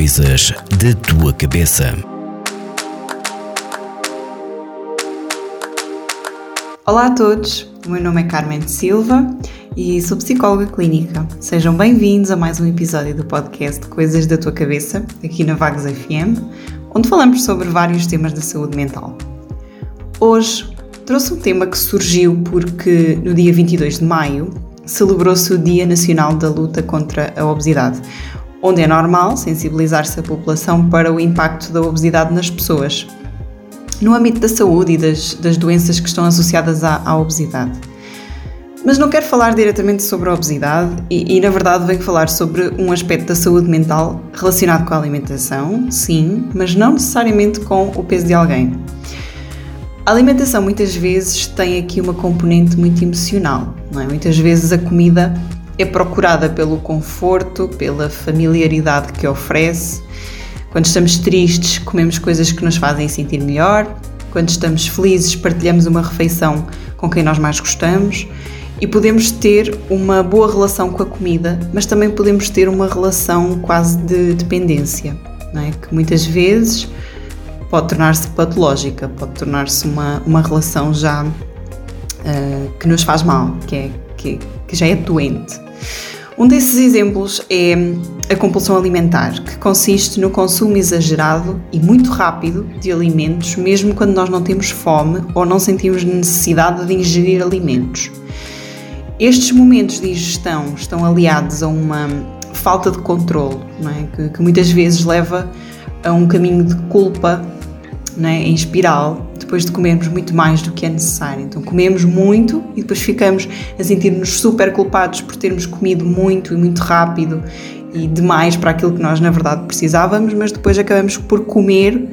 Coisas da tua cabeça. Olá a todos, o meu nome é Carmen Silva e sou psicóloga clínica. Sejam bem-vindos a mais um episódio do podcast Coisas da Tua Cabeça, aqui na Vagos FM, onde falamos sobre vários temas da saúde mental. Hoje trouxe um tema que surgiu porque no dia 22 de maio celebrou-se o Dia Nacional da Luta contra a Obesidade, onde é normal sensibilizar-se a população para o impacto da obesidade nas pessoas, no âmbito da saúde e das, das doenças que estão associadas à, à, obesidade. Mas não quero falar diretamente sobre a obesidade e, e, na verdade, venho falar sobre um aspecto da saúde mental relacionado com a alimentação, sim, mas não necessariamente com o peso de alguém. A alimentação muitas vezes tem aqui uma componente muito emocional, não é? Muitas vezes a comida é procurada pelo conforto, pela familiaridade que oferece. Quando estamos tristes, comemos coisas que nos fazem sentir melhor. Quando estamos felizes, partilhamos uma refeição com quem nós mais gostamos. E podemos ter uma boa relação com a comida, mas também podemos ter uma relação quase de dependência, é? que muitas vezes pode tornar-se patológica, pode tornar-se uma, uma relação já uh, que nos faz mal, que, é, que, que já é doente. Um desses exemplos é a compulsão alimentar, que consiste no consumo exagerado e muito rápido de alimentos, mesmo quando nós não temos fome ou não sentimos necessidade de ingerir alimentos. Estes momentos de ingestão estão aliados a uma falta de controle, é? que, que muitas vezes leva a um caminho de culpa né, em espiral depois de comermos muito mais do que é necessário. Então comemos muito e depois ficamos a sentir-nos super culpados por termos comido muito e muito rápido e demais para aquilo que nós na verdade precisávamos, mas depois acabamos por comer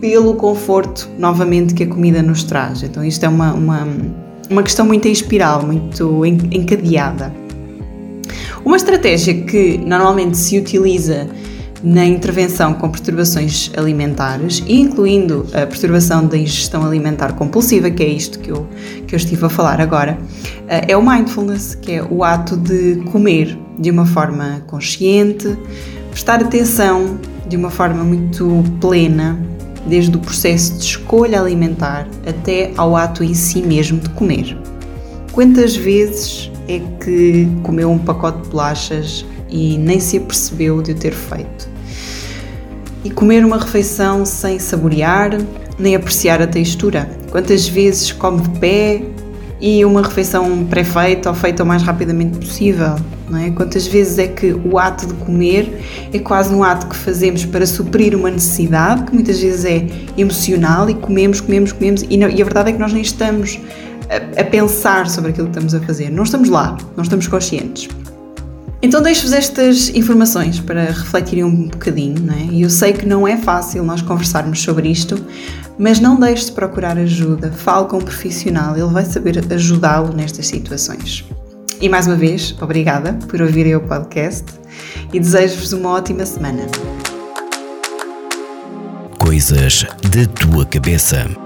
pelo conforto novamente que a comida nos traz. Então isto é uma, uma, uma questão muito em espiral, muito encadeada. Uma estratégia que normalmente se utiliza na intervenção com perturbações alimentares, incluindo a perturbação da ingestão alimentar compulsiva, que é isto que eu, que eu estive a falar agora, eh, é o mindfulness, que é o ato de comer de uma forma consciente, prestar atenção de uma forma muito plena, desde o processo de escolha alimentar até ao ato em si mesmo de comer. Quantas vezes é que comeu um pacote de bolachas e nem se apercebeu de o ter feito? E comer uma refeição sem saborear nem apreciar a textura. Quantas vezes come de pé e uma refeição pré-feita ou feita o mais rapidamente possível? Não é? Quantas vezes é que o ato de comer é quase um ato que fazemos para suprir uma necessidade, que muitas vezes é emocional, e comemos, comemos, comemos, e, não, e a verdade é que nós nem estamos a, a pensar sobre aquilo que estamos a fazer, não estamos lá, não estamos conscientes. Então deixo-vos estas informações para refletirem um bocadinho, não é? E eu sei que não é fácil nós conversarmos sobre isto, mas não deixe de procurar ajuda, fale com um profissional, ele vai saber ajudá-lo nestas situações. E mais uma vez, obrigada por ouvirem o podcast e desejo-vos uma ótima semana. Coisas da tua cabeça.